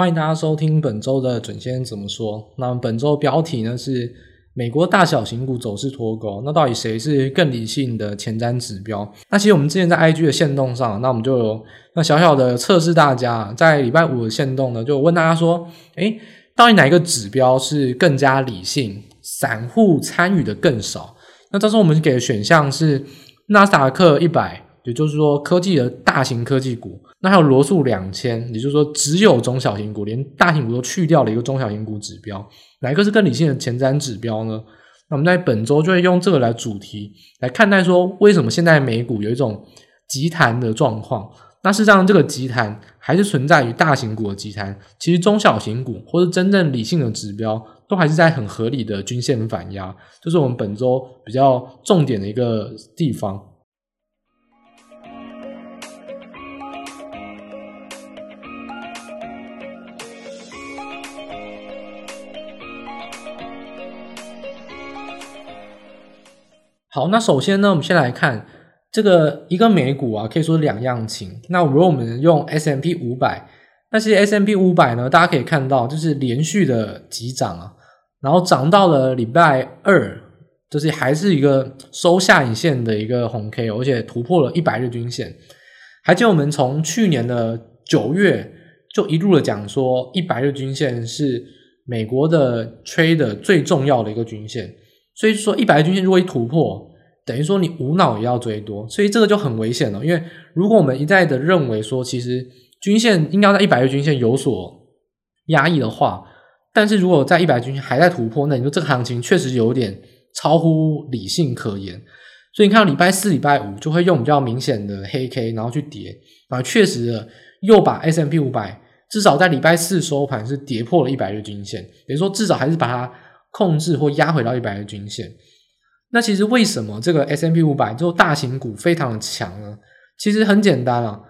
欢迎大家收听本周的准先生怎么说。那本周标题呢是美国大小型股走势脱钩。那到底谁是更理性的前瞻指标？那其实我们之前在 IG 的限动上，那我们就有那小小的测试大家，在礼拜五的限动呢，就问大家说：诶，到底哪一个指标是更加理性，散户参与的更少？那这时候我们给的选项是纳斯达克一百。也就是说，科技的大型科技股，那还有罗素两千，也就是说，只有中小型股，连大型股都去掉了一个中小型股指标，哪一个是更理性的前瞻指标呢？那我们在本周就会用这个来主题来看待说，为什么现在美股有一种急弹的状况？那事实上，这个急弹还是存在于大型股的急弹，其实中小型股或是真正理性的指标，都还是在很合理的均线反压，这是我们本周比较重点的一个地方。好，那首先呢，我们先来看这个一个美股啊，可以说两样情。那如果我们用 S M P 五百，那其实 S&P 五百呢，大家可以看到就是连续的急涨啊，然后涨到了礼拜二，就是还是一个收下影线的一个红 K，而且突破了一百日均线。还记得我们从去年的九月就一路的讲说，一百日均线是美国的 trade 最重要的一个均线。所以说，一百日均线如果一突破，等于说你无脑也要追多，所以这个就很危险了。因为如果我们一再的认为说，其实均线应该在一百日均线有所压抑的话，但是如果在一百均线还在突破，那你说这个行情确实有点超乎理性可言。所以你看到礼拜四、礼拜五就会用比较明显的黑 K，然后去跌，啊，确实的又把 S M P 五百至少在礼拜四收盘是跌破了一百日均线，等于说至少还是把它。控制或压回到一百日均线，那其实为什么这个 S&P 五百就大型股非常的强呢？其实很简单啊，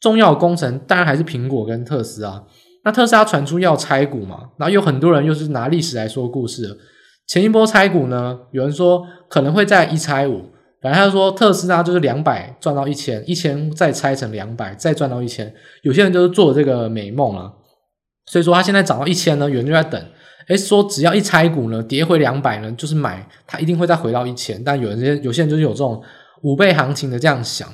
重要工程当然还是苹果跟特斯拉。那特斯拉传出要拆股嘛，然后有很多人又是拿历史来说故事。前一波拆股呢，有人说可能会在一拆五，反正他说特斯拉就是两百赚到一千，一千再拆成两百，再赚到一千。有些人就是做这个美梦了，所以说他现在涨到一千呢，有人就在等。诶，说只要一拆股呢，跌回两百呢，就是买，它一定会再回到一千。但有人有些人就是有这种五倍行情的这样想。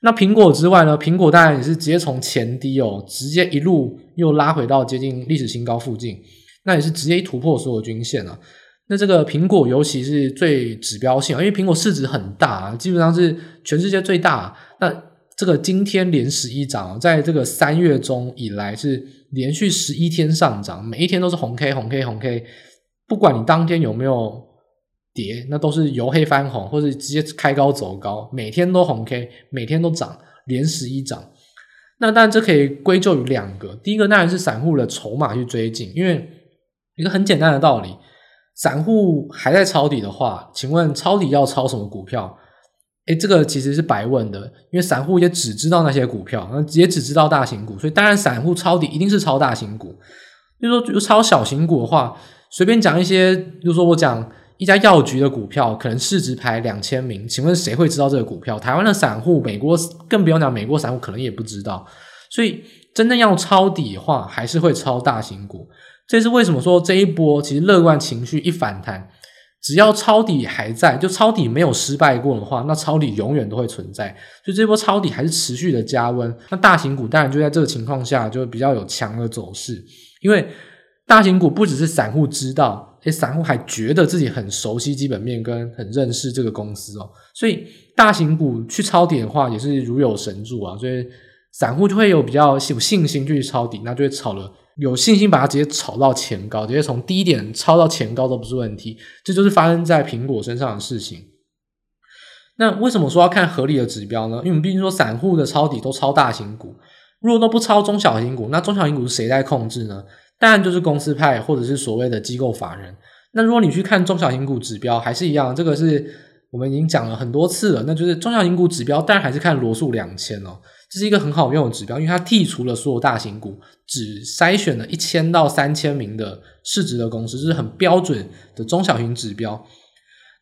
那苹果之外呢，苹果当然也是直接从前低哦，直接一路又拉回到接近历史新高附近，那也是直接一突破所有均线啊。那这个苹果尤其是最指标性，因为苹果市值很大，基本上是全世界最大。那这个今天连十一涨，在这个三月中以来是连续十一天上涨，每一天都是红 K 红 K 红 K，不管你当天有没有跌，那都是由黑翻红，或者直接开高走高，每天都红 K，每天都涨，连十一涨。那当然这可以归咎于两个，第一个当然是散户的筹码去追进，因为一个很简单的道理，散户还在抄底的话，请问抄底要抄什么股票？诶，这个其实是白问的，因为散户也只知道那些股票，也只知道大型股，所以当然散户抄底一定是抄大型股。就说就抄小型股的话，随便讲一些，就说我讲一家药局的股票，可能市值排两千名，请问谁会知道这个股票？台湾的散户，美国更不用讲，美国散户可能也不知道。所以真正要抄底的话，还是会抄大型股。这是为什么说这一波其实乐观情绪一反弹。只要抄底还在，就抄底没有失败过的话，那抄底永远都会存在。所以这波抄底还是持续的加温。那大型股当然就在这个情况下就比较有强的走势，因为大型股不只是散户知道，诶，散户还觉得自己很熟悉基本面跟很认识这个公司哦。所以大型股去抄底的话也是如有神助啊，所以散户就会有比较有信心去抄底，那就会炒了。有信心把它直接炒到前高，直接从低点抄到前高都不是问题。这就是发生在苹果身上的事情。那为什么说要看合理的指标呢？因为我们毕竟说散户的抄底都抄大型股，如果都不抄中小型股，那中小型股是谁在控制呢？当然就是公司派或者是所谓的机构法人。那如果你去看中小型股指标，还是一样，这个是我们已经讲了很多次了，那就是中小型股指标，当然还是看罗素两千哦。这是一个很好用的指标，因为它剔除了所有大型股，只筛选了一千到三千名的市值的公司，这是很标准的中小型指标。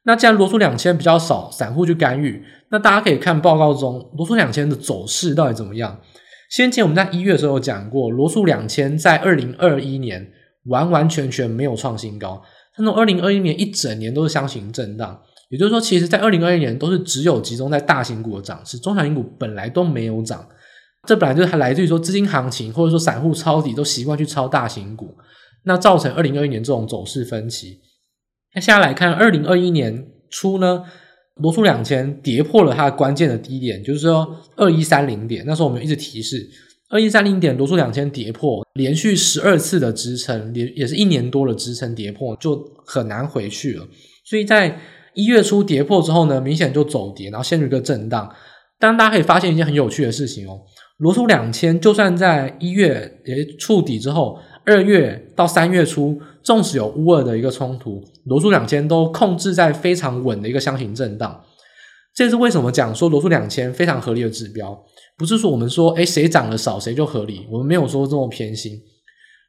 那既然罗素两千比较少，散户去干预，那大家可以看报告中罗素两千的走势到底怎么样。先前我们在一月的时候有讲过，罗素两千在二零二一年完完全全没有创新高，它从二零二一年一整年都是箱型震荡。也就是说，其实在二零二一年都是只有集中在大型股的涨势，中小型股本来都没有涨。这本来就是还来自于说资金行情，或者说散户抄底都习惯去抄大型股，那造成二零二一年这种走势分歧。那现在来看，二零二一年初呢，罗素两千跌破了它的关键的低点，就是说二一三零点。那时候我们一直提示，二一三零点罗素两千跌破，连续十二次的支撑，也也是一年多的支撑跌破，就很难回去了。所以在一月初跌破之后呢，明显就走跌，然后陷入一个震荡。但大家可以发现一件很有趣的事情哦，罗素两千就算在一月也触底之后，二月到三月初，纵使有乌俄的一个冲突，罗素两千都控制在非常稳的一个箱型震荡。这是为什么讲说罗素两千非常合理的指标？不是说我们说诶谁涨得少谁就合理，我们没有说这么偏心。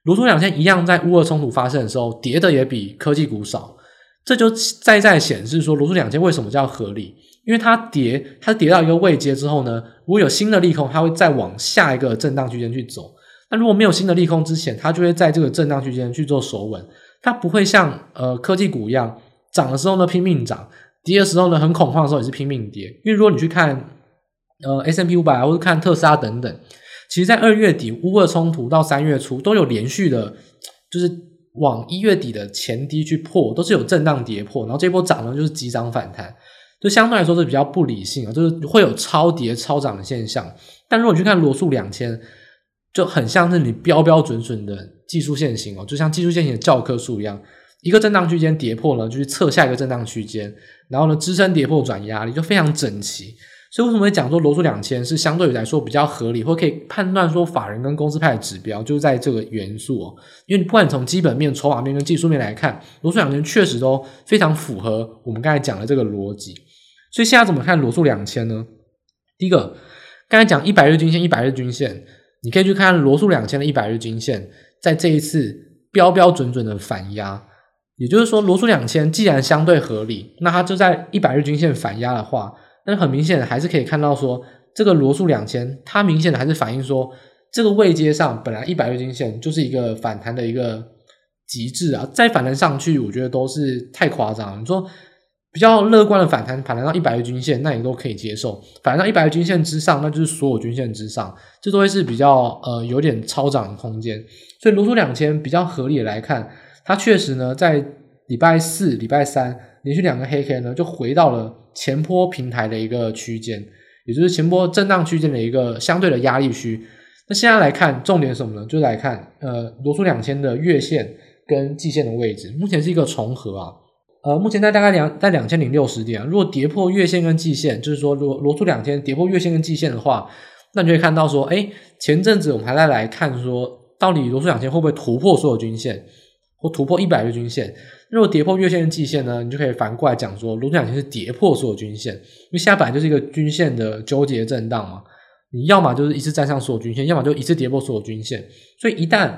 罗素两千一样在乌俄冲突发生的时候，跌的也比科技股少。这就再再显示说，罗素两千为什么叫合理？因为它跌，它跌到一个位阶之后呢，如果有新的利空，它会再往下一个震荡区间去走。那如果没有新的利空之前，它就会在这个震荡区间去做守稳。它不会像呃科技股一样，涨的时候呢拼命涨，跌的时候呢很恐慌的时候也是拼命跌。因为如果你去看呃 S M P 五百或者看特斯拉等等，其实在二月底乌俄冲突到三月初都有连续的，就是。往一月底的前低去破，都是有震荡跌破，然后这波涨呢就是急涨反弹，就相对来说是比较不理性啊，就是会有超跌超涨的现象。但如果你去看罗素两千，就很像是你标标准准的技术线型哦，就像技术线型的教科书一样，一个震荡区间跌破了，就去测下一个震荡区间，然后呢支撑跌破转压力，就非常整齐。所以为什么会讲说罗素两千是相对于来说比较合理，或可以判断说法人跟公司派的指标，就是在这个元素哦。因为你不管从基本面、筹码面跟技术面来看，罗素两千确实都非常符合我们刚才讲的这个逻辑。所以现在怎么看罗素两千呢？第一个，刚才讲一百日均线，一百日均线，你可以去看罗素两千的一百日均线，在这一次标标准准的反压，也就是说罗素两千既然相对合理，那它就在一百日均线反压的话。但是很明显的还是可以看到说，这个罗素两千，它明显的还是反映说，这个位阶上本来一百日均线就是一个反弹的一个极致啊，再反弹上去，我觉得都是太夸张了。你说比较乐观的反弹，反弹到一百日均线，那也都可以接受；反弹到一百日均线之上，那就是所有均线之上，这都会是比较呃有点超涨的空间。所以罗素两千比较合理的来看，它确实呢在礼拜四、礼拜三连续两个黑 K 呢就回到了。前波平台的一个区间，也就是前波震荡区间的一个相对的压力区。那现在来看，重点是什么呢？就是来看呃罗素两千的月线跟季线的位置，目前是一个重合啊。呃，目前在大概两在两千零六十点。如果跌破月线跟季线，就是说罗罗素两千跌破月线跟季线的话，那你就会看到说，哎，前阵子我们还在来看说，到底罗素两千会不会突破所有均线？或突破一百日均线，如果跌破月线的季线呢，你就可以反过来讲说，罗素两千是跌破所有均线，因为现在本来就是一个均线的纠结震荡嘛，你要么就是一次站上所有均线，要么就一次跌破所有均线，所以一旦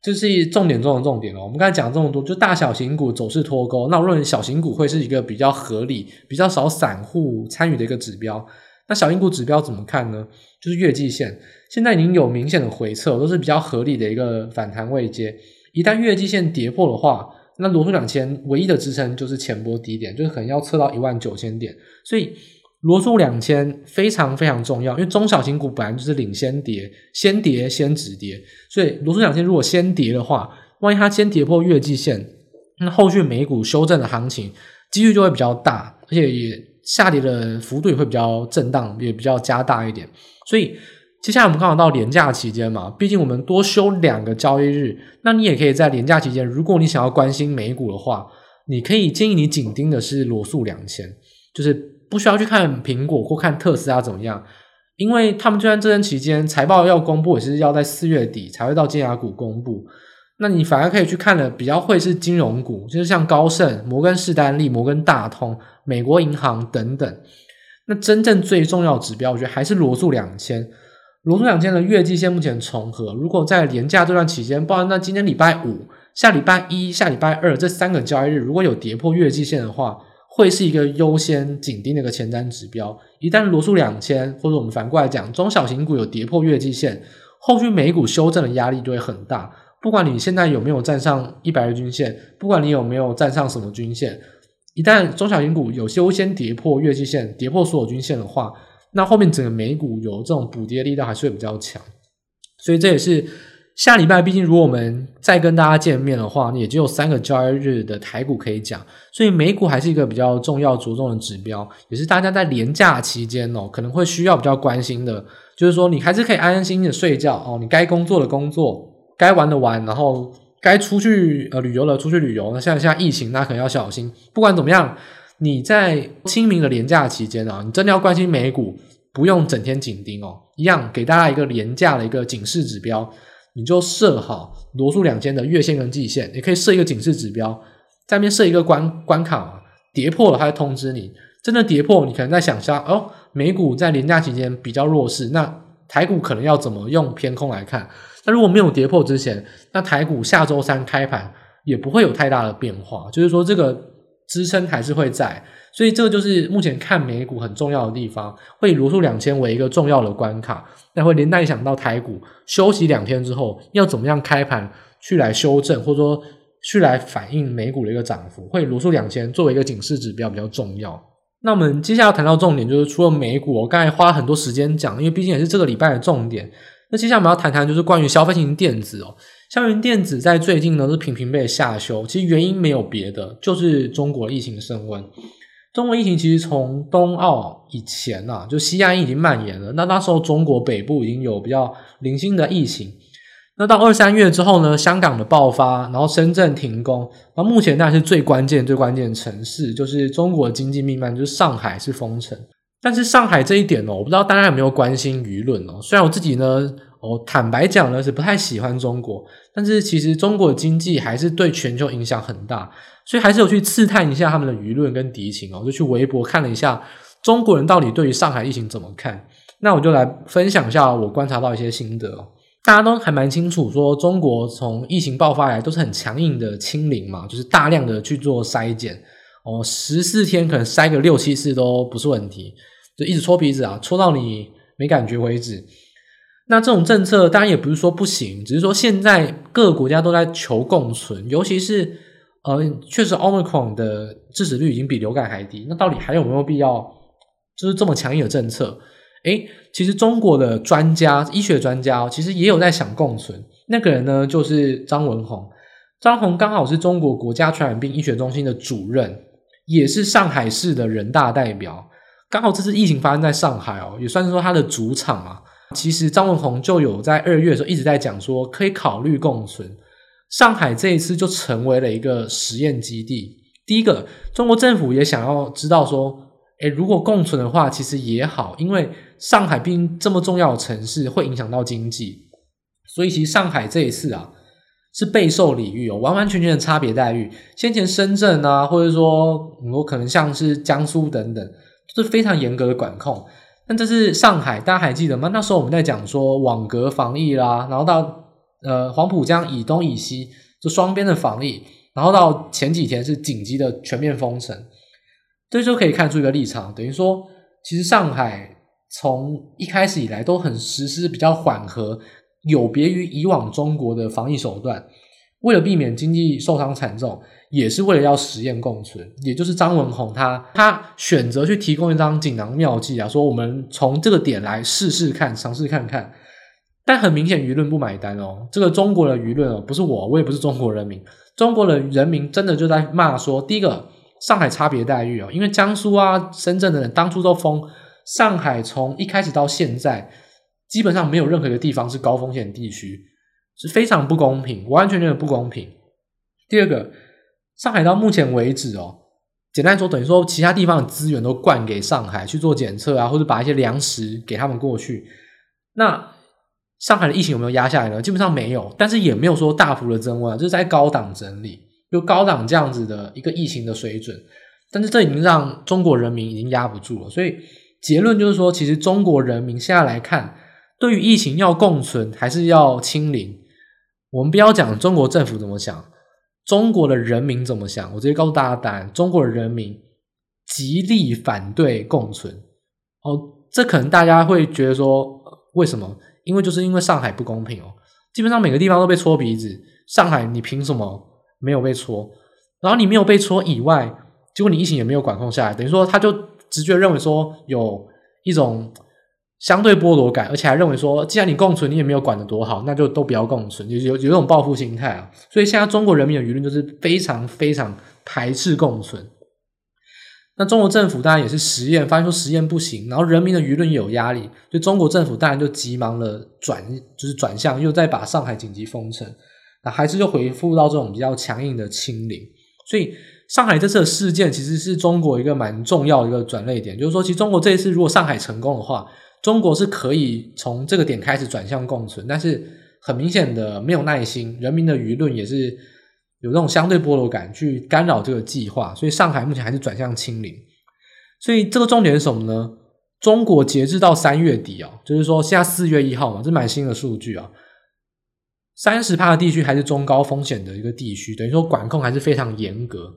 就是重点中的重点哦，我们刚才讲这么多，就大小型股走势脱钩，那我认为小型股会是一个比较合理、比较少散户参与的一个指标。那小型股指标怎么看呢？就是月季线，现在已经有明显的回撤，都是比较合理的一个反弹位阶。一旦月季线跌破的话，那罗素两千唯一的支撑就是前波低点，就是可能要测到一万九千点。所以罗素两千非常非常重要，因为中小型股本来就是领先跌，先跌先止跌。所以罗素两千如果先跌的话，万一它先跌破月季线，那后续美股修正的行情几率就会比较大，而且也下跌的幅度也会比较震荡，也比较加大一点。所以。接下来我们刚好到连假期间嘛，毕竟我们多休两个交易日，那你也可以在连假期间，如果你想要关心美股的话，你可以建议你紧盯的是罗素两千，就是不需要去看苹果或看特斯拉怎么样，因为他们就算这段期间财报要公布，也是要在四月底才会到尖牙股公布，那你反而可以去看的比较会是金融股，就是像高盛、摩根士丹利、摩根大通、美国银行等等，那真正最重要指标，我觉得还是罗素两千。罗素两千的月季线目前重合，如果在连假这段期间，包含那今天礼拜五、下礼拜一、下礼拜二这三个交易日，如果有跌破月季线的话，会是一个优先紧盯的一个前瞻指标。一旦罗素两千，或者我们反过来讲，中小型股有跌破月季线，后续美股修正的压力就会很大。不管你现在有没有站上一百日均线，不管你有没有站上什么均线，一旦中小型股有优先跌破月季线，跌破所有均线的话，那后面整个美股有这种补跌力道还是会比较强。所以这也是。下礼拜，毕竟如果我们再跟大家见面的话，也只有三个交易日的台股可以讲，所以美股还是一个比较重要着重的指标，也是大家在连假期间哦，可能会需要比较关心的，就是说你还是可以安安心心的睡觉哦，你该工作的工作，该玩的玩，然后该出去呃旅游的出去旅游。那像现在疫情，那可能要小心。不管怎么样，你在清明的连假期间啊，你真的要关心美股，不用整天紧盯哦，一样给大家一个连假的一个警示指标。你就设好罗素两千的月线跟季线，也可以设一个警示指标，在面设一个关关卡嘛，跌破了它会通知你。真的跌破，你可能在想象哦，美股在连假期间比较弱势，那台股可能要怎么用偏空来看？那如果没有跌破之前，那台股下周三开盘也不会有太大的变化，就是说这个支撑还是会在。所以这个就是目前看美股很重要的地方，会以罗素两千为一个重要的关卡，那会连带想到台股休息两天之后要怎么样开盘去来修正，或者说去来反映美股的一个涨幅，会以罗素两千作为一个警示指标比较重要。那我们接下来要谈到重点就是除了美股，我刚才花很多时间讲，因为毕竟也是这个礼拜的重点。那接下来我们要谈谈就是关于消费型电子哦，费型电子在最近呢是频频被下修，其实原因没有别的，就是中国疫情升温。中国疫情其实从冬奥以前啊，就西安已经蔓延了。那那时候中国北部已经有比较零星的疫情。那到二三月之后呢，香港的爆发，然后深圳停工。那目前当然是最关键、最关键的城市，就是中国的经济命脉，就是上海是封城。但是上海这一点哦，我不知道大家有没有关心舆论哦。虽然我自己呢。哦，坦白讲呢，是不太喜欢中国，但是其实中国的经济还是对全球影响很大，所以还是有去刺探一下他们的舆论跟敌情哦，就去微博看了一下中国人到底对于上海疫情怎么看。那我就来分享一下我观察到一些心得哦。大家都还蛮清楚，说中国从疫情爆发来都是很强硬的清零嘛，就是大量的去做筛检哦，十四天可能筛个六七次都不是问题，就一直搓鼻子啊，搓到你没感觉为止。那这种政策当然也不是说不行，只是说现在各个国家都在求共存，尤其是呃，确实 Omicron 的致死率已经比流感还低，那到底还有没有必要就是这么强硬的政策？诶，其实中国的专家、医学专家其实也有在想共存。那个人呢，就是张文宏，张宏刚好是中国国家传染病医学中心的主任，也是上海市的人大代表，刚好这次疫情发生在上海哦，也算是说他的主场啊。其实张文宏就有在二月的时候一直在讲说，可以考虑共存。上海这一次就成为了一个实验基地。第一个，中国政府也想要知道说，诶，如果共存的话，其实也好，因为上海毕竟这么重要的城市，会影响到经济。所以其实上海这一次啊，是备受礼遇哦，完完全全的差别待遇。先前深圳啊，或者说我可能像是江苏等等，都是非常严格的管控。那这是上海，大家还记得吗？那时候我们在讲说网格防疫啦，然后到呃黄浦江以东以西就双边的防疫，然后到前几天是紧急的全面封城，这就可以看出一个立场，等于说其实上海从一开始以来都很实施比较缓和，有别于以往中国的防疫手段，为了避免经济受伤惨重。也是为了要实验共存，也就是张文宏他他选择去提供一张锦囊妙计啊，说我们从这个点来试试看，尝试看看。但很明显舆论不买单哦，这个中国的舆论哦，不是我，我也不是中国人民，中国的人民真的就在骂说，第一个上海差别待遇哦，因为江苏啊、深圳的人当初都封，上海从一开始到现在，基本上没有任何一个地方是高风险地区，是非常不公平，完全觉得不公平。第二个。上海到目前为止哦，简单说等于说其他地方的资源都灌给上海去做检测啊，或者把一些粮食给他们过去。那上海的疫情有没有压下来呢？基本上没有，但是也没有说大幅的增温，就是在高档整理，就高档这样子的一个疫情的水准。但是这已经让中国人民已经压不住了，所以结论就是说，其实中国人民现在来看，对于疫情要共存还是要清零，我们不要讲中国政府怎么想。中国的人民怎么想？我直接告诉大家答案：中国的人民极力反对共存。哦，这可能大家会觉得说，为什么？因为就是因为上海不公平哦，基本上每个地方都被戳鼻子，上海你凭什么没有被戳？然后你没有被戳以外，结果你疫情也没有管控下来，等于说他就直觉认为说有一种相对剥夺感，而且还认为说，既然你共存，你也没有管得多好，那就都不要共存，有有有种报复心态啊。所以现在中国人民的舆论就是非常非常排斥共存。那中国政府当然也是实验，发现说实验不行，然后人民的舆论也有压力，所以中国政府当然就急忙的转，就是转向，又再把上海紧急封城，那还是就回复到这种比较强硬的清零。所以上海这次的事件其实是中国一个蛮重要的一个转捩点，就是说，其实中国这一次如果上海成功的话，中国是可以从这个点开始转向共存，但是很明显的没有耐心，人民的舆论也是。有这种相对剥夺感去干扰这个计划，所以上海目前还是转向清零。所以这个重点是什么呢？中国截至到三月底啊，就是说现在四月一号嘛，这蛮新的数据啊。三十趴的地区还是中高风险的一个地区，等于说管控还是非常严格。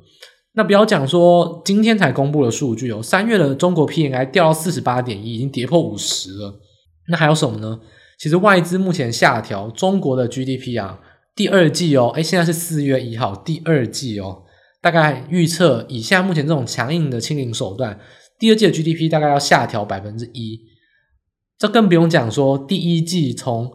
那不要讲说今天才公布的数据哦，三月的中国 PMI 掉到四十八点一，已经跌破五十了。那还有什么呢？其实外资目前下调中国的 GDP 啊。第二季哦，诶，现在是四月一号，第二季哦，大概预测以现在目前这种强硬的清零手段，第二季的 GDP 大概要下调百分之一。这更不用讲说，第一季从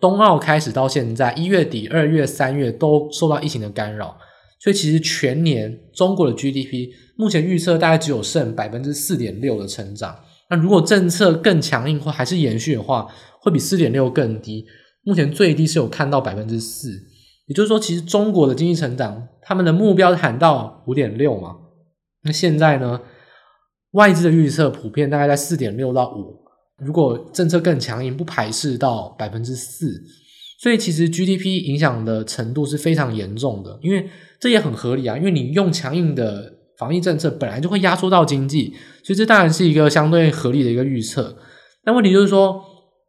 冬奥开始到现在，一月底、二月、三月都受到疫情的干扰，所以其实全年中国的 GDP 目前预测大概只有剩百分之四点六的成长。那如果政策更强硬或还是延续的话，会比四点六更低。目前最低是有看到百分之四，也就是说，其实中国的经济成长，他们的目标喊到五点六嘛。那现在呢，外资的预测普遍大概在四点六到五。如果政策更强硬，不排斥到百分之四。所以其实 GDP 影响的程度是非常严重的，因为这也很合理啊，因为你用强硬的防疫政策，本来就会压缩到经济，所以这当然是一个相对合理的一个预测。但问题就是说。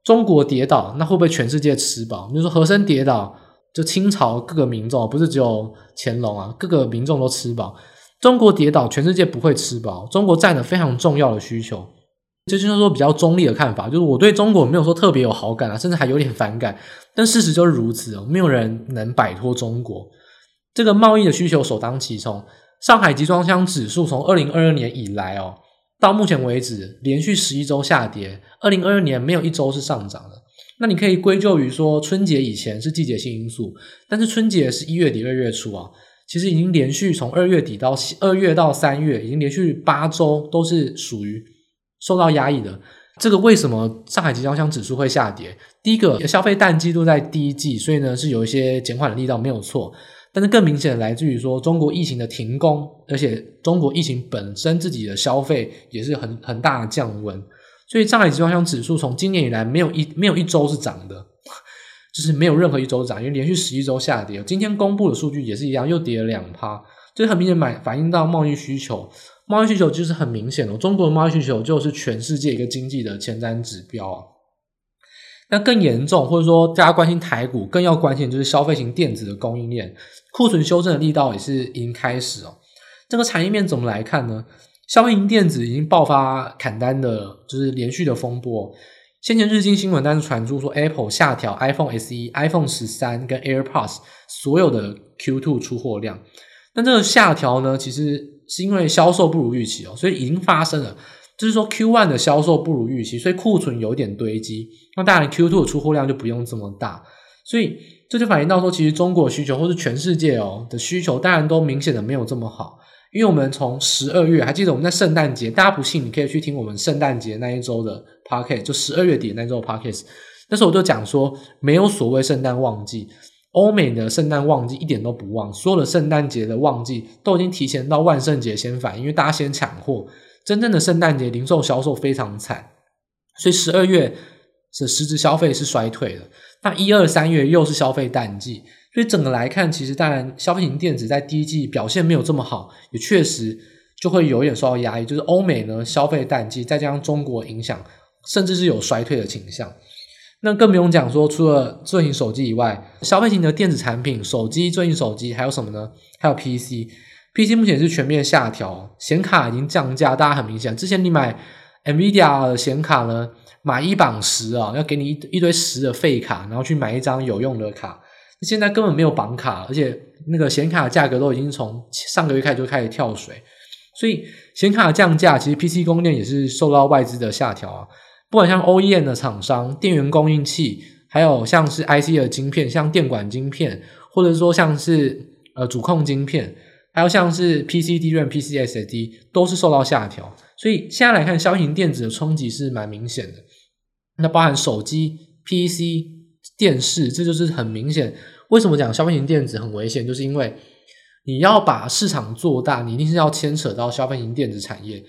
中国跌倒，那会不会全世界吃饱？你说和珅跌倒，就清朝各个民众，不是只有乾隆啊，各个民众都吃饱。中国跌倒，全世界不会吃饱。中国占了非常重要的需求，这就是说比较中立的看法，就是我对中国没有说特别有好感啊，甚至还有点反感。但事实就是如此哦，没有人能摆脱中国这个贸易的需求首当其冲。上海集装箱指数从二零二二年以来哦。到目前为止，连续十一周下跌，二零二二年没有一周是上涨的。那你可以归咎于说春节以前是季节性因素，但是春节是一月底二月初啊，其实已经连续从二月底到二月到三月，已经连续八周都是属于受到压抑的。这个为什么上海集装箱指数会下跌？第一个消费淡季都在第一季，所以呢是有一些减缓的力道，没有错。但是更明显的来自于说中国疫情的停工，而且中国疫情本身自己的消费也是很很大的降温，所以上海集装箱指数从今年以来没有一没有一周是涨的，就是没有任何一周涨，因为连续十一周下跌。今天公布的数据也是一样，又跌了两趴，这很明显反反映到贸易需求，贸易需求就是很明显的，中国的贸易需求就是全世界一个经济的前瞻指标啊。那更严重，或者说大家关心台股，更要关心就是消费型电子的供应链库存修正的力道也是已经开始哦。这个产业面怎么来看呢？消费型电子已经爆发砍单的，就是连续的风波。先前日经新闻单是传出说，Apple 下调 iPhone SE、iPhone 十三跟 AirPods 所有的 Q2 出货量。那这个下调呢，其实是因为销售不如预期哦，所以已经发生了。就是说，Q1 的销售不如预期，所以库存有点堆积。那当然，Q2 的出货量就不用这么大。所以这就反映到说，其实中国需求或是全世界哦的需求，当然都明显的没有这么好。因为我们从十二月还记得我们在圣诞节，大家不信你可以去听我们圣诞节那一周的 Podcast，就十二月底那一周 Podcast。那时候我就讲说，没有所谓圣诞旺季，欧美的圣诞旺季一点都不旺，所有的圣诞节的旺季都已经提前到万圣节先反，因为大家先抢货。真正的圣诞节零售销售非常惨，所以十二月的实质消费是衰退的。那一二三月又是消费淡季，所以整个来看，其实当然消费型电子在第一季表现没有这么好，也确实就会有一点受到压抑。就是欧美呢消费淡季，再加上中国影响，甚至是有衰退的倾向。那更不用讲说，除了智慧型手机以外，消费型的电子产品，手机、智慧型手机还有什么呢？还有 PC。PC 目前是全面下调，显卡已经降价，大家很明显，之前你买 NVIDIA 的显卡呢，买一绑十啊，要给你一一堆十的废卡，然后去买一张有用的卡。现在根本没有绑卡，而且那个显卡的价格都已经从上个月开始就开始跳水，所以显卡降价，其实 PC 供应链也是受到外资的下调啊。不管像 OEM 的厂商、电源供应器，还有像是 IC 的晶片，像电管晶片，或者说像是呃主控晶片，还有像是 PCD 软、PCSD，都是受到下调。所以现在来看，消费型电子的冲击是蛮明显的。那包含手机、PC、电视，这就是很明显。为什么讲消费型电子很危险？就是因为你要把市场做大，你一定是要牵扯到消费型电子产业。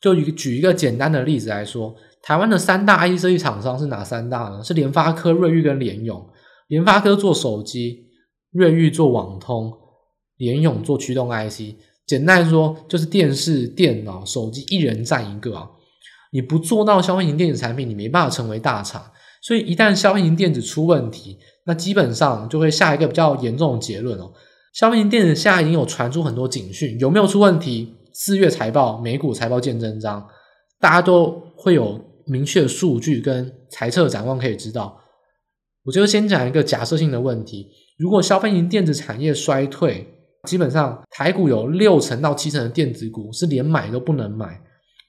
就举举一个简单的例子来说，台湾的三大 IC 设计厂商是哪三大呢？是联发科、瑞昱跟联咏。联发科做手机，瑞昱做网通，联咏做驱动 IC。简单说，就是电视、电脑、手机一人占一个啊。你不做到消费型电子产品，你没办法成为大厂。所以一旦消费型电子出问题，那基本上就会下一个比较严重的结论哦。消费型电子现在已经有传出很多警讯，有没有出问题？四月财报、美股财报见真章，大家都会有明确的数据跟财测展望可以知道。我就先讲一个假设性的问题：如果消费型电子产业衰退，基本上台股有六成到七成的电子股是连买都不能买。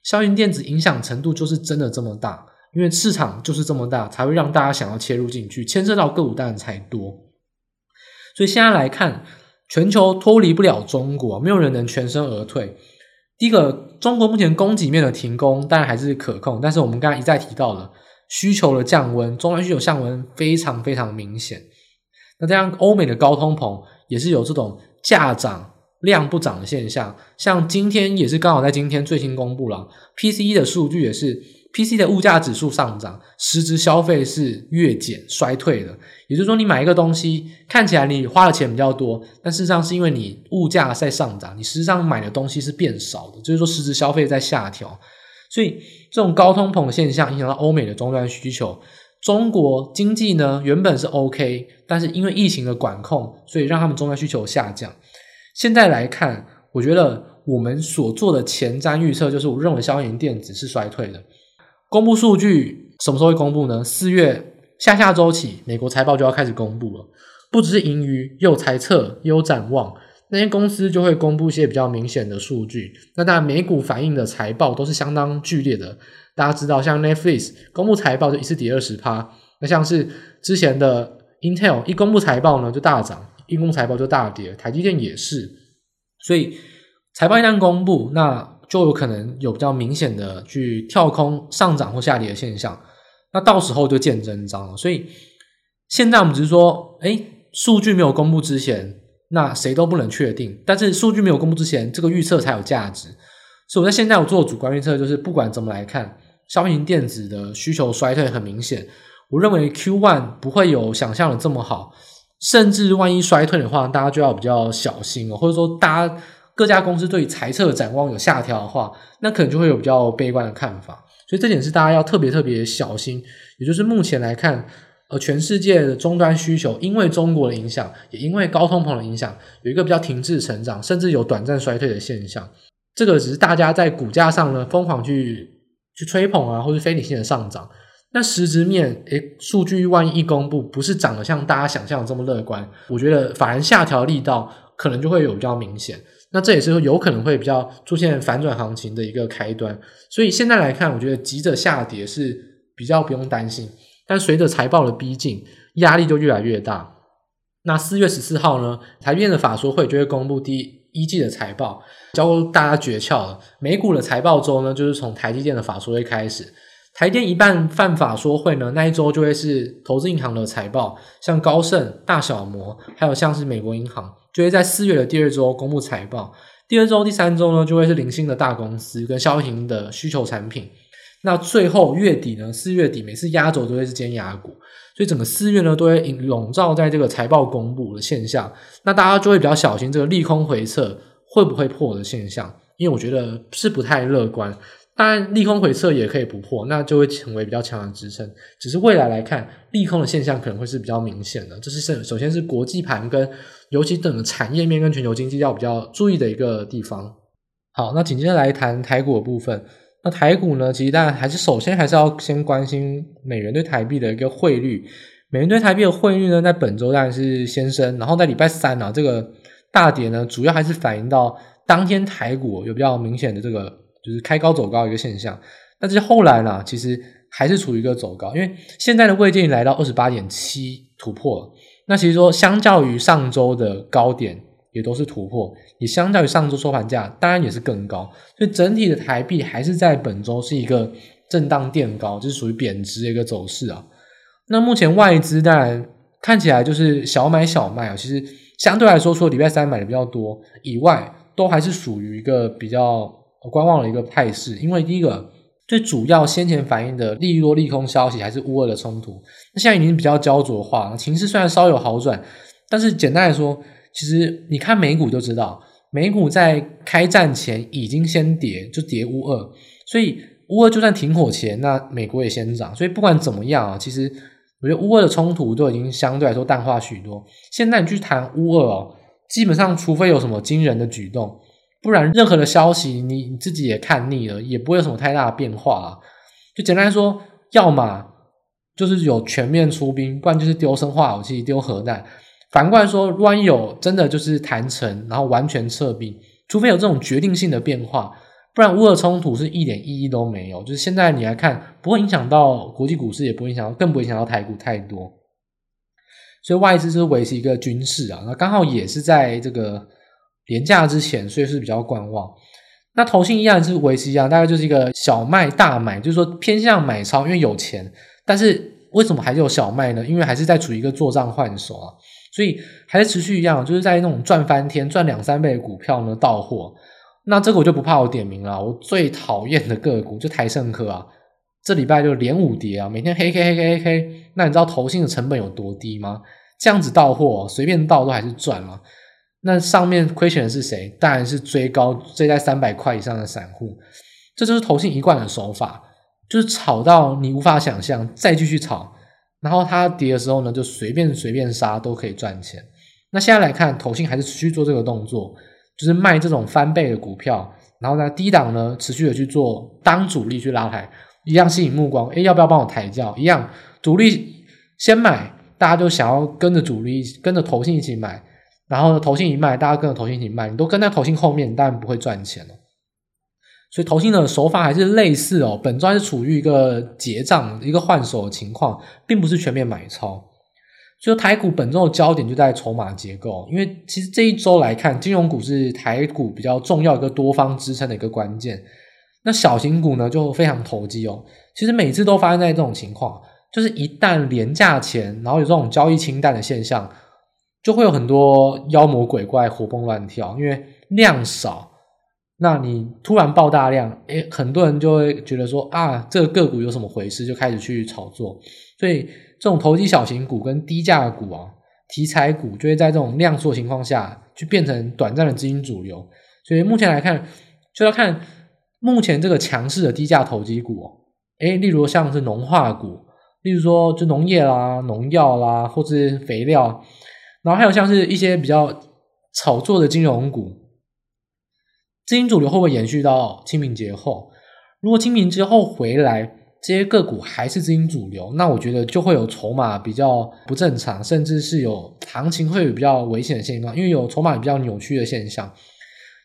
消费型电子影响程度就是真的这么大，因为市场就是这么大，才会让大家想要切入进去，牵涉到个股当然才多。所以现在来看，全球脱离不了中国，没有人能全身而退。第一个，中国目前供给面的停工当然还是可控，但是我们刚才一再提到了需求的降温，终端需求降温非常非常明显。那这样欧美的高通膨也是有这种价涨。量不涨的现象，像今天也是刚好在今天最新公布了 PCE 的数据，也是 PC 的物价指数上涨，实质消费是月减衰退的。也就是说，你买一个东西，看起来你花的钱比较多，但事实上是因为你物价在上涨，你实际上买的东西是变少的，就是说实质消费在下调。所以这种高通膨的现象影响到欧美的终端需求。中国经济呢原本是 OK，但是因为疫情的管控，所以让他们终端需求下降。现在来看，我觉得我们所做的前瞻预测就是，我认为消费型电子是衰退的。公布数据什么时候会公布呢？四月下下周起，美国财报就要开始公布了。不只是盈余，又有财测，又有展望，那些公司就会公布一些比较明显的数据。那当然，美股反映的财报都是相当剧烈的。大家知道，像 Netflix 公布财报就一次跌二十趴，那像是之前的 Intel 一公布财报呢就大涨。军工财报就大跌，台积电也是，所以财报一旦公布，那就有可能有比较明显的去跳空上涨或下跌的现象，那到时候就见真章了。所以现在我们只是说，诶，数据没有公布之前，那谁都不能确定。但是数据没有公布之前，这个预测才有价值。所以我在现在我做主观预测就是，不管怎么来看，消费型电子的需求衰退很明显，我认为 Q1 不会有想象的这么好。甚至万一衰退的话，大家就要比较小心哦。或者说，大家各家公司对财测展望有下调的话，那可能就会有比较悲观的看法。所以这点是大家要特别特别小心。也就是目前来看，呃，全世界的终端需求因为中国的影响，也因为高通膨的影响，有一个比较停滞成长，甚至有短暂衰退的现象。这个只是大家在股价上呢疯狂去去吹捧啊，或是非理性的上涨。那实质面，诶，数据万一一公布，不是涨得像大家想象的这么乐观，我觉得反而下调力道可能就会有比较明显。那这也是有可能会比较出现反转行情的一个开端。所以现在来看，我觉得急着下跌是比较不用担心。但随着财报的逼近，压力就越来越大。那四月十四号呢，台积电的法说会就会公布第一季的财报，教大家诀窍了。美股的财报周呢，就是从台积电的法说会开始。台电一半犯法说会呢，那一周就会是投资银行的财报，像高盛、大小摩，还有像是美国银行，就会在四月的第二周公布财报。第二周、第三周呢，就会是零星的大公司跟消型的需求产品。那最后月底呢，四月底每次压轴都会是尖牙股，所以整个四月呢都会笼罩在这个财报公布的现象。那大家就会比较小心这个利空回撤会不会破的现象，因为我觉得是不太乐观。当然利空回撤也可以不破，那就会成为比较强的支撑。只是未来来看，利空的现象可能会是比较明显的。这是首首先是国际盘跟尤其整个产业面跟全球经济要比较注意的一个地方。好，那紧接着来谈台股的部分。那台股呢，其实当然还是首先还是要先关心美元对台币的一个汇率。美元对台币的汇率呢，在本周当然是先升，然后在礼拜三啊，这个大跌呢，主要还是反映到当天台股有比较明显的这个就是开高走高一个现象。那这后来呢，其实还是处于一个走高，因为现在的位阶来到二十八点七突破了。那其实说，相较于上周的高点，也都是突破，也相较于上周收盘价，当然也是更高。所以整体的台币还是在本周是一个震荡垫高，就是属于贬值的一个走势啊。那目前外资当然看起来就是小买小卖啊，其实相对来说，除了礼拜三买的比较多以外，都还是属于一个比较我观望了一个态势。因为第一个最主要先前反映的利多利空消息还是乌俄的冲突，那现在已经比较焦灼化，情势虽然稍有好转，但是简单来说，其实你看美股就知道，美股在开战前已经先跌，就跌乌俄，所以乌俄就算停火前，那美国也先涨，所以不管怎么样啊，其实。我觉得乌俄的冲突都已经相对来说淡化许多。现在你去谈乌俄哦，基本上除非有什么惊人的举动，不然任何的消息你你自己也看腻了，也不会有什么太大的变化啊。就简单来说，要么就是有全面出兵，不然就是丢生化武器、丢核弹。反过来说，万一有真的就是谈成，然后完全撤兵，除非有这种决定性的变化。不然，乌俄冲突是一点意义都没有。就是现在你来看，不会影响到国际股市，也不会影响到，更不会影响到台股太多。所以外资是维持一个军事啊，那刚好也是在这个廉价之前，所以是比较观望。那投信一样是维持一样，大概就是一个小卖大买，就是说偏向买超，因为有钱。但是为什么还是有小卖呢？因为还是在处于一个做账换手啊，所以还是持续一样，就是在那种赚翻天、赚两三倍的股票呢到货。那这个我就不怕我点名了，我最讨厌的个股就台盛科啊，这礼拜就连五跌啊，每天黑黑黑黑黑那你知道投信的成本有多低吗？这样子到货随便到都还是赚嘛。那上面亏钱的是谁？当然是追高追在三百块以上的散户，这就是投信一贯的手法，就是炒到你无法想象，再继续炒，然后它跌的时候呢，就随便随便杀都可以赚钱。那现在来看，投信还是持续做这个动作。就是卖这种翻倍的股票，然后呢，低档呢持续的去做当主力去拉抬，一样吸引目光。诶，要不要帮我抬轿？一样，主力先买，大家就想要跟着主力，跟着投信一起买。然后呢，投信一卖，大家跟着投信一起卖，你都跟在投信后面，你当然不会赚钱了。所以投信的手法还是类似哦，本专是处于一个结账、一个换手的情况，并不是全面买超。就台股本周的焦点就在筹码结构，因为其实这一周来看，金融股是台股比较重要一个多方支撑的一个关键。那小型股呢就非常投机哦。其实每次都发生在这种情况，就是一旦廉价前，然后有这种交易清淡的现象，就会有很多妖魔鬼怪活蹦乱跳，因为量少。那你突然爆大量，诶，很多人就会觉得说啊，这个个股有什么回事，就开始去炒作。所以这种投机小型股跟低价股啊，题材股就会在这种量缩情况下去变成短暂的资金主流。所以目前来看，就要看目前这个强势的低价投机股，诶，例如像是农化股，例如说就农业啦、农药啦，或是肥料，然后还有像是一些比较炒作的金融股。资金主流会不会延续到清明节后？如果清明之后回来，这些个股还是资金主流，那我觉得就会有筹码比较不正常，甚至是有行情会有比较危险的现象，因为有筹码比较扭曲的现象。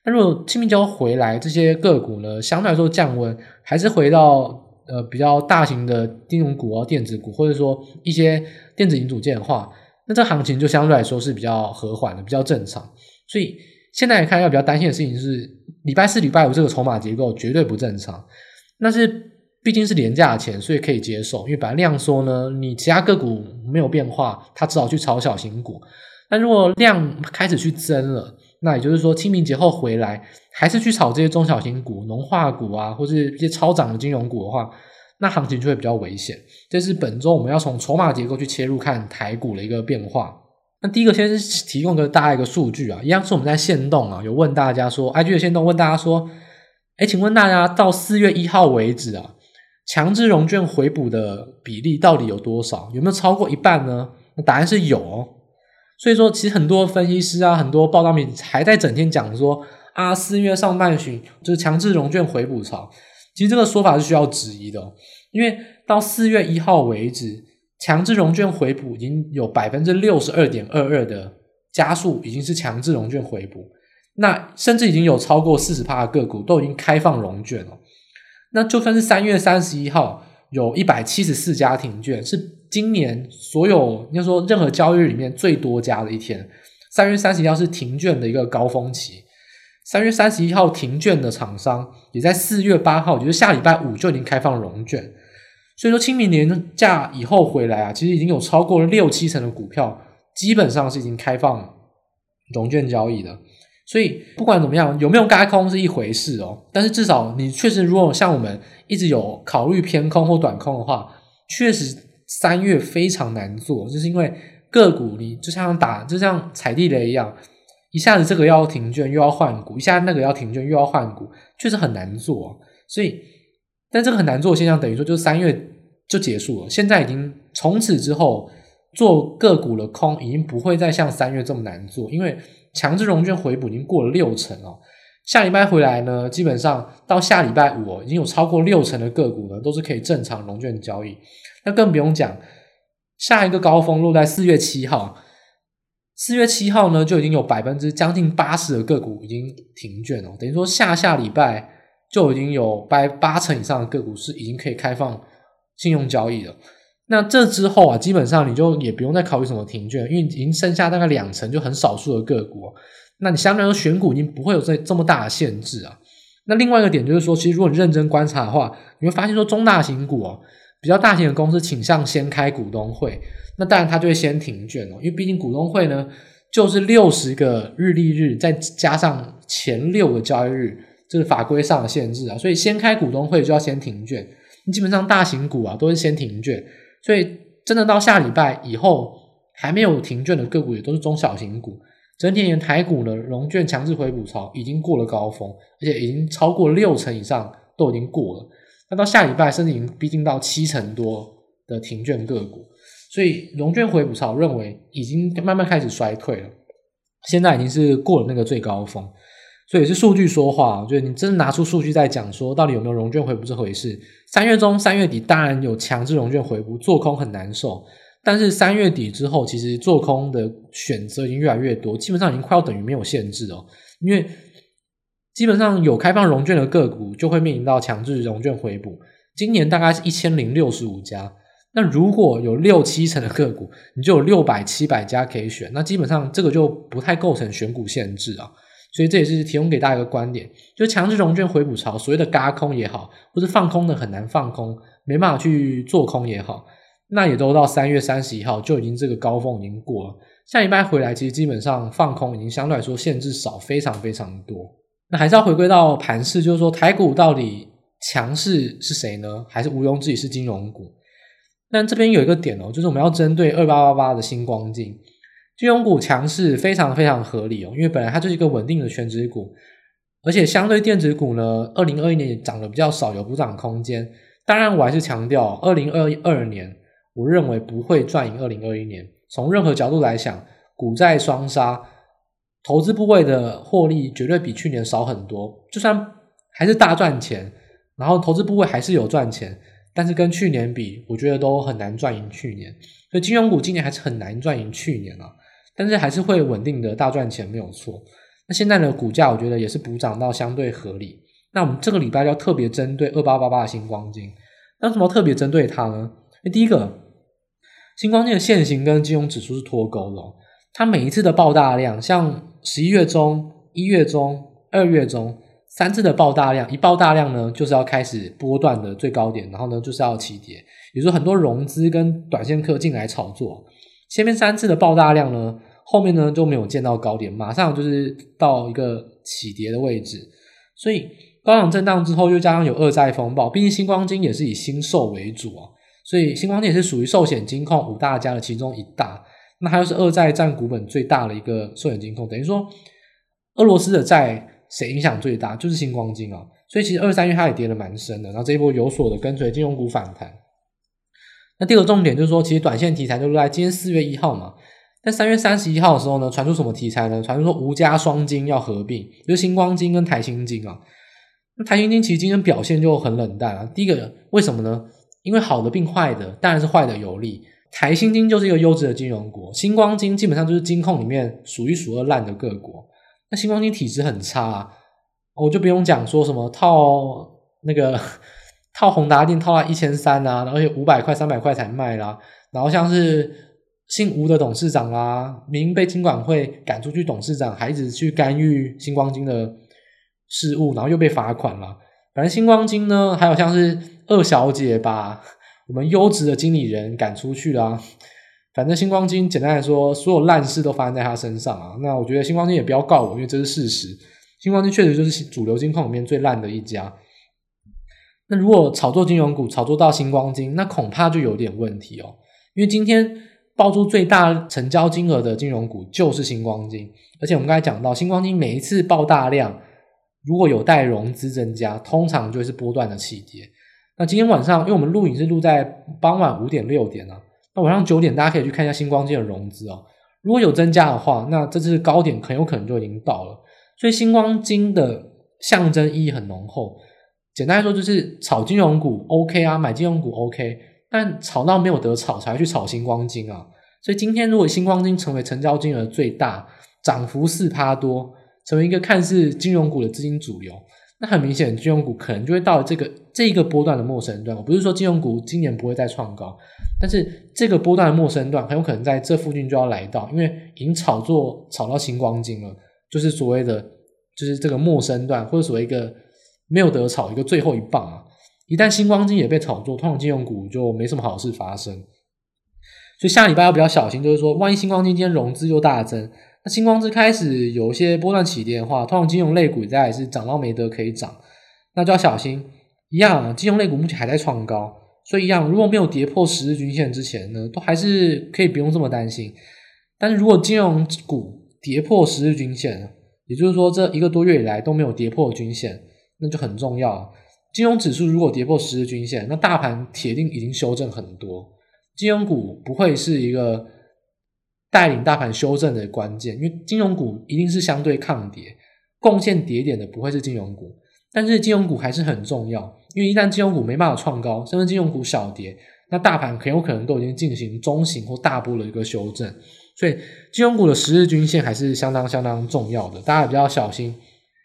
那如果清明节后回来，这些个股呢，相对来说降温，还是回到呃比较大型的金融股啊、电子股，或者说一些电子零组件的话，那这行情就相对来说是比较和缓的，比较正常。所以现在来看，要比较担心的事情是。礼拜四、礼拜五这个筹码结构绝对不正常，但是毕竟是廉价钱，所以可以接受。因为本来量缩呢，你其他个股没有变化，它只好去炒小型股。但如果量开始去增了，那也就是说清明节后回来，还是去炒这些中小型股、农化股啊，或是一些超涨的金融股的话，那行情就会比较危险。这是本周我们要从筹码结构去切入看台股的一个变化。那第一个先提供给大家一个数据啊，一样是我们在线动啊，有问大家说，IG 的线动问大家说，哎，请问大家到四月一号为止啊，强制融券回补的比例到底有多少？有没有超过一半呢？那答案是有哦。所以说，其实很多分析师啊，很多报道媒体还在整天讲说啊，四月上半旬就是强制融券回补潮。其实这个说法是需要质疑的，因为到四月一号为止，强制融券回补已经有百分之六十二点二二的加速已经是强制融券回补。那甚至已经有超过四十趴的个股都已经开放融券了。那就算是三月三十一号有一百七十四家停券，是今年所有应该说任何交易日里面最多家的一天。三月三十一号是停券的一个高峰期。三月三十一号停券的厂商也在四月八号，就是下礼拜五就已经开放融券。所以说清明年假以后回来啊，其实已经有超过六七成的股票基本上是已经开放融券交易的。所以不管怎么样，有没有轧空是一回事哦。但是至少你确实，如果像我们一直有考虑偏空或短空的话，确实三月非常难做，就是因为个股你就像打，就像踩地雷一样，一下子这个要停券又要换股，一下那个要停券又要换股，确实很难做。所以，但这个很难做的现象，等于说就是三月就结束了。现在已经从此之后做个股的空，已经不会再像三月这么难做，因为。强制融券回补已经过了六成哦，下礼拜回来呢，基本上到下礼拜五哦，已经有超过六成的个股呢都是可以正常融券交易。那更不用讲，下一个高峰落在四月七号，四月七号呢就已经有百分之将近八十的个股已经停券哦，等于说下下礼拜就已经有八八成以上的个股是已经可以开放信用交易了。那这之后啊，基本上你就也不用再考虑什么停券，因为已经剩下大概两成，就很少数的个股。那你相对来说选股已经不会有这这么大的限制啊。那另外一个点就是说，其实如果你认真观察的话，你会发现说中大型股哦，比较大型的公司倾向先开股东会，那当然它就会先停券哦，因为毕竟股东会呢就是六十个日历日，再加上前六个交易日，这是法规上的限制啊，所以先开股东会就要先停券。基本上大型股啊都是先停券。所以，真的到下礼拜以后还没有停券的个股，也都是中小型股。整体而言，台股的融券强制回补潮已经过了高峰，而且已经超过六成以上都已经过了。那到下礼拜，甚至已经逼近到七成多的停券个股。所以，融券回补潮认为已经慢慢开始衰退了。现在已经是过了那个最高峰。所以是数据说话，我觉得你真的拿出数据在讲，说到底有没有融券回补这回事？三月中、三月底当然有强制融券回补，做空很难受。但是三月底之后，其实做空的选择已经越来越多，基本上已经快要等于没有限制哦。因为基本上有开放融券的个股，就会面临到强制融券回补。今年大概是一千零六十五家，那如果有六七成的个股，你就有六百七百家可以选，那基本上这个就不太构成选股限制啊。所以这也是提供给大家一个观点，就强制融券回补潮，所谓的嘎空也好，或是放空的很难放空，没办法去做空也好，那也都到三月三十一号就已经这个高峰已经过了。下礼拜回来，其实基本上放空已经相对来说限制少，非常非常多。那还是要回归到盘势，就是说台股到底强势是谁呢？还是毋庸置疑是金融股？但这边有一个点哦，就是我们要针对二八八八的新光金。金融股强势非常非常合理哦，因为本来它就是一个稳定的全值股，而且相对电子股呢，二零二一年也涨得比较少，有补涨空间。当然，我还是强调，二零二二年我认为不会赚赢二零二一年。从任何角度来讲，股债双杀，投资部位的获利绝对比去年少很多。就算还是大赚钱，然后投资部位还是有赚钱，但是跟去年比，我觉得都很难赚赢去年。所以金融股今年还是很难赚赢去年啊。但是还是会稳定的大赚钱，没有错。那现在的股价，我觉得也是补涨到相对合理。那我们这个礼拜要特别针对二八八八的新光金，那什么特别针对它呢？第一个，新光金的线型跟金融指数是脱钩的，它每一次的爆大量，像十一月中、一月中、二月中三次的爆大量，一爆大量呢，就是要开始波段的最高点，然后呢就是要起跌，比如说很多融资跟短线客进来炒作。前面三次的爆大量呢，后面呢就没有见到高点，马上就是到一个起跌的位置，所以高档震荡之后，又加上有二债风暴，毕竟星光金也是以新寿为主啊，所以星光金也是属于寿险金控五大家的其中一大，那它又是二债占股本最大的一个寿险金控，等于说俄罗斯的债谁影响最大，就是新光金啊，所以其实二三月它也跌得蛮深的，然后这一波有所的跟随金融股反弹。那第二个重点就是说，其实短线题材就是在今天四月一号嘛，在三月三十一号的时候呢，传出什么题材呢？传出说吴家双金要合并，就是星光金跟台新金啊。那台新金其实今天表现就很冷淡啊。第一个为什么呢？因为好的并坏的，当然是坏的有利。台新金就是一个优质的金融股，新光金基本上就是金控里面数一数二烂的个股。那新光金体质很差。我就不用讲说什么套那个套宏达电套到一千三啊，然后有五百块、三百块才卖啦。然后像是姓吴的董事长啊，明被金管会赶出去，董事长还一直去干预新光金的事务，然后又被罚款了。反正新光金呢，还有像是二小姐吧我们优质的经理人赶出去啦。反正新光金简单来说，所有烂事都发生在他身上啊。那我觉得新光金也不要告我，因为这是事实。新光金确实就是主流金矿里面最烂的一家。那如果炒作金融股，炒作到新光金，那恐怕就有点问题哦。因为今天爆出最大成交金额的金融股就是新光金，而且我们刚才讲到，新光金每一次爆大量，如果有待融资增加，通常就是波段的起跌。那今天晚上，因为我们录影是录在傍晚五点六点啊，那晚上九点大家可以去看一下新光金的融资哦。如果有增加的话，那这次高点很有可能就已经到了。所以新光金的象征意义很浓厚。简单来说，就是炒金融股 OK 啊，买金融股 OK，但炒到没有得炒才去炒新光金啊。所以今天如果新光金成为成交金额最大，涨幅四趴多，成为一个看似金融股的资金主流，那很明显金融股可能就会到这个这一个波段的陌生段。我不是说金融股今年不会再创高，但是这个波段的陌生段很有可能在这附近就要来到，因为已经炒作炒到新光金了。就是所谓的，就是这个陌生段，或者所谓一个没有得炒一个最后一棒啊！一旦新光金也被炒作，通常金融股就没什么好事发生。所以下礼拜要比较小心，就是说，万一新光金今天融资又大增，那新光之开始有一些波段起跌的话，通常金融类股在是涨到没得可以涨，那就要小心。一样，金融类股目前还在创高，所以一样，如果没有跌破十日均线之前呢，都还是可以不用这么担心。但是如果金融股，跌破十日均线，也就是说这一个多月以来都没有跌破均线，那就很重要。金融指数如果跌破十日均线，那大盘铁定已经修正很多。金融股不会是一个带领大盘修正的关键，因为金融股一定是相对抗跌，贡献跌点的不会是金融股。但是金融股还是很重要，因为一旦金融股没办法创高，甚至金融股小跌，那大盘很有可能都已经进行中型或大波的一个修正。所以金融股的十日均线还是相当相当重要的，大家比较小心。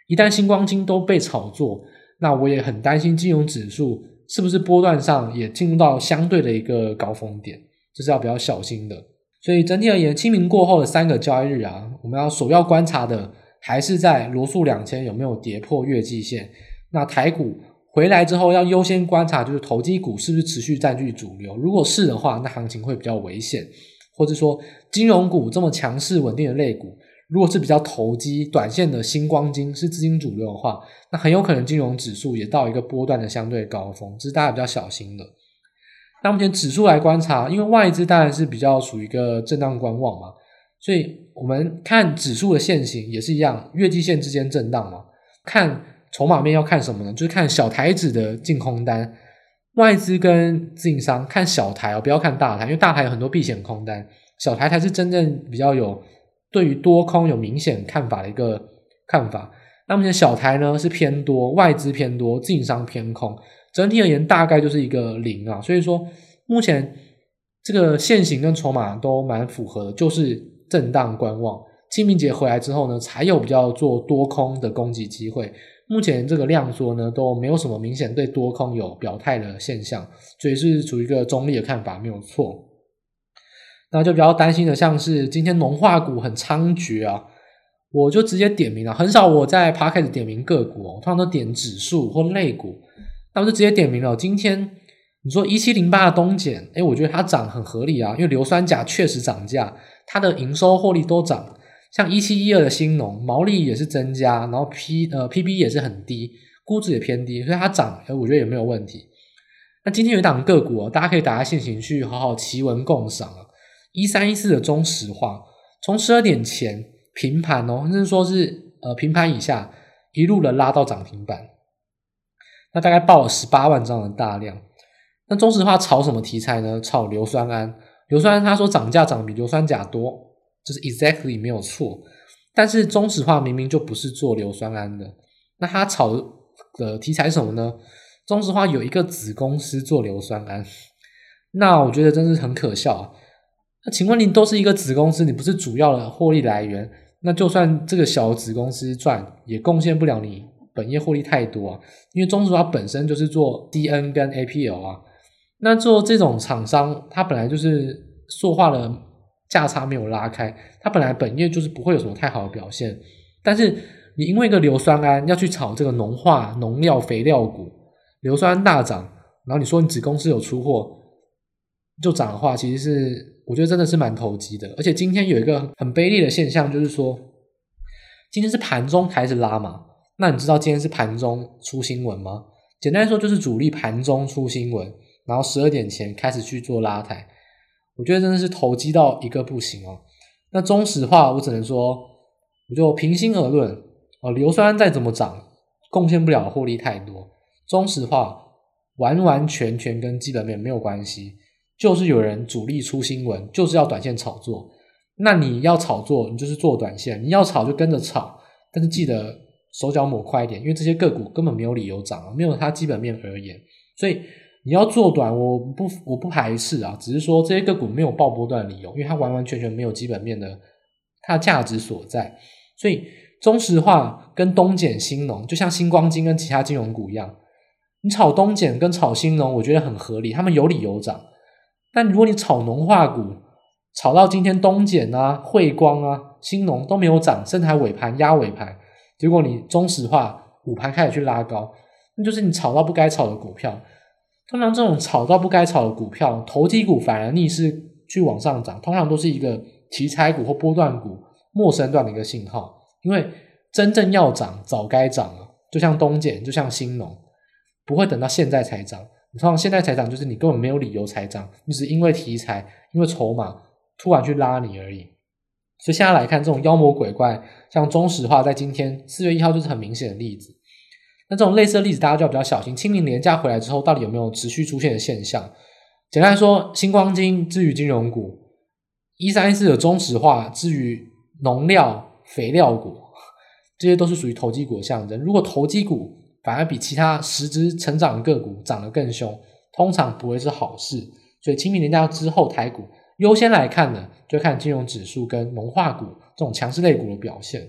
一旦星光金都被炒作，那我也很担心金融指数是不是波段上也进入到相对的一个高峰点，这是要比较小心的。所以整体而言，清明过后的三个交易日啊，我们要首要观察的还是在罗素两千有没有跌破月季线。那台股回来之后，要优先观察就是投机股是不是持续占据主流，如果是的话，那行情会比较危险。或者说金融股这么强势稳定的类股，如果是比较投机短线的新光金是资金主流的话，那很有可能金融指数也到一个波段的相对高峰，这是大家比较小心的。那目前指数来观察，因为外资当然是比较属于一个震荡观望嘛，所以我们看指数的线型也是一样，月季线之间震荡嘛。看筹码面要看什么呢？就是看小台指的净空单。外资跟自营商看小台哦，不要看大台，因为大台有很多避险空单，小台才是真正比较有对于多空有明显看法的一个看法。那目前小台呢是偏多，外资偏多，自营商偏空，整体而言大概就是一个零啊。所以说目前这个线型跟筹码都蛮符合的，就是震荡观望。清明节回来之后呢，才有比较做多空的攻击机会。目前这个量缩呢，都没有什么明显对多空有表态的现象，所以是处于一个中立的看法，没有错。那就比较担心的，像是今天农化股很猖獗啊，我就直接点名了，很少我在 Podcast 点名个股哦，通常都点指数或类股，那我就直接点名了。今天你说一七零八的东碱，诶，我觉得它涨很合理啊，因为硫酸钾确实涨价，它的营收获利都涨。像一七一二的新农毛利也是增加，然后 P 呃 PB 也是很低，估值也偏低，所以它涨，我觉得也没有问题。那今天有一档个股哦，大家可以打开线型去好好奇闻共赏啊。一三一四的中石化，从十二点前平盘哦，甚至说是呃平盘以下，一路的拉到涨停板。那大概报了十八万张的大量。那中石化炒什么题材呢？炒硫酸铵。硫酸铵他说涨价涨比硫酸钾多，就是 exactly 没有错。但是中石化明明就不是做硫酸铵的，那他炒的题材什么呢？中石化有一个子公司做硫酸铵，那我觉得真是很可笑啊。那请问你都是一个子公司，你不是主要的获利来源，那就算这个小子公司赚，也贡献不了你本业获利太多啊。因为中石化本身就是做 DN 跟 APL 啊。那做这种厂商，它本来就是塑化的价差没有拉开，它本来本业就是不会有什么太好的表现。但是你因为一个硫酸铵要去炒这个农化农料肥料股，硫酸銨大涨，然后你说你子公司有出货就涨的话，其实是我觉得真的是蛮投机的。而且今天有一个很卑劣的现象，就是说今天是盘中开始拉嘛，那你知道今天是盘中出新闻吗？简单来说就是主力盘中出新闻。然后十二点前开始去做拉抬，我觉得真的是投机到一个不行哦。那中石化，我只能说，我就平心而论哦，硫酸再怎么涨，贡献不了获利太多。中石化完完全全跟基本面没有关系，就是有人主力出新闻，就是要短线炒作。那你要炒作，你就是做短线；你要炒就跟着炒，但是记得手脚抹快一点，因为这些个股根本没有理由涨啊，没有它基本面而言，所以。你要做短，我不我不排斥啊，只是说这些个股没有爆波段理由，因为它完完全全没有基本面的它的价值所在。所以中石化跟东碱、兴农，就像星光金跟其他金融股一样，你炒东碱跟炒兴农，我觉得很合理，他们有理由涨。但如果你炒农化股，炒到今天东碱啊、汇光啊、兴农都没有涨，甚至还尾盘压尾盘，结果你中石化午盘开始去拉高，那就是你炒到不该炒的股票。通常这种炒到不该炒的股票，投机股反而逆势去往上涨，通常都是一个题材股或波段股末升段的一个信号。因为真正要涨，早该涨了，就像东碱，就像兴农，不会等到现在才涨。你通常现在才涨，就是你根本没有理由才涨，你只是因为题材、因为筹码突然去拉你而已。所以现在来看，这种妖魔鬼怪，像中石化，在今天四月一号就是很明显的例子。那这种类似的例子，大家就要比较小心。清明连假回来之后，到底有没有持续出现的现象？简单来说，新光金至于金融股，一三一四的中石化至于农料肥料股，这些都是属于投机股的象征。如果投机股反而比其他实质成长个股涨得更凶，通常不会是好事。所以清明连假之后，台股优先来看呢，就看金融指数跟农化股这种强势类股的表现。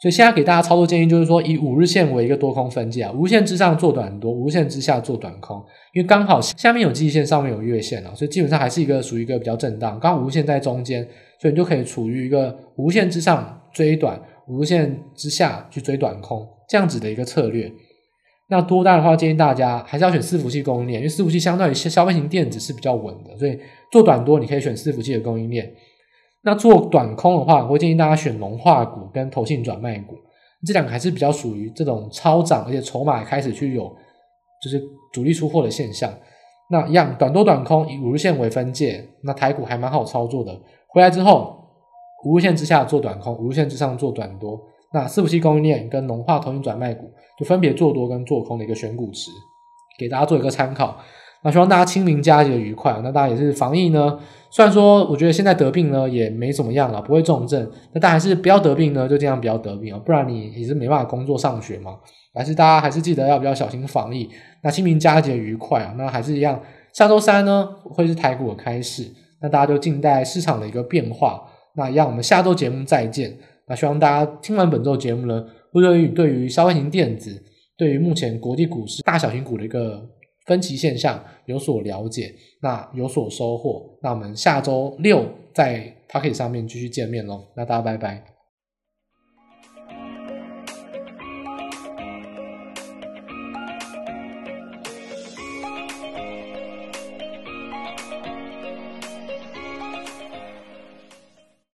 所以现在给大家操作建议就是说，以五日线为一个多空分界啊，无限之上做短多，无限之下做短空，因为刚好下面有季线，上面有月线啊，所以基本上还是一个属于一个比较震荡。刚好五日线在中间，所以你就可以处于一个无限之上追短，无限之下去追短空这样子的一个策略。那多单的话，建议大家还是要选伺服器供应链，因为伺服器相对于消费型电子是比较稳的，所以做短多你可以选伺服器的供应链。那做短空的话，我会建议大家选农化股跟投信转卖股，这两个还是比较属于这种超涨，而且筹码开始去有就是主力出货的现象。那一样短多短空以五日线为分界，那台股还蛮好操作的。回来之后，五日线之下做短空，五日线之上做短多。那伺服器供应链跟农化投信转卖股就分别做多跟做空的一个选股池，给大家做一个参考。那希望大家清明佳节愉快。那大家也是防疫呢，虽然说我觉得现在得病呢也没怎么样了，不会重症。那但还是不要得病呢，就尽量不要得病啊，不然你也是没办法工作上学嘛。还是大家还是记得要比较小心防疫。那清明佳节愉快啊！那还是一样，下周三呢会是台股的开市，那大家就静待市场的一个变化。那一样，我们下周节目再见。那希望大家听完本周节目呢，会对于对于消费型电子，对于目前国际股市大小型股的一个。分歧现象有所了解，那有所收获。那我们下周六在 Pocket 上面继续见面喽。那大家拜拜。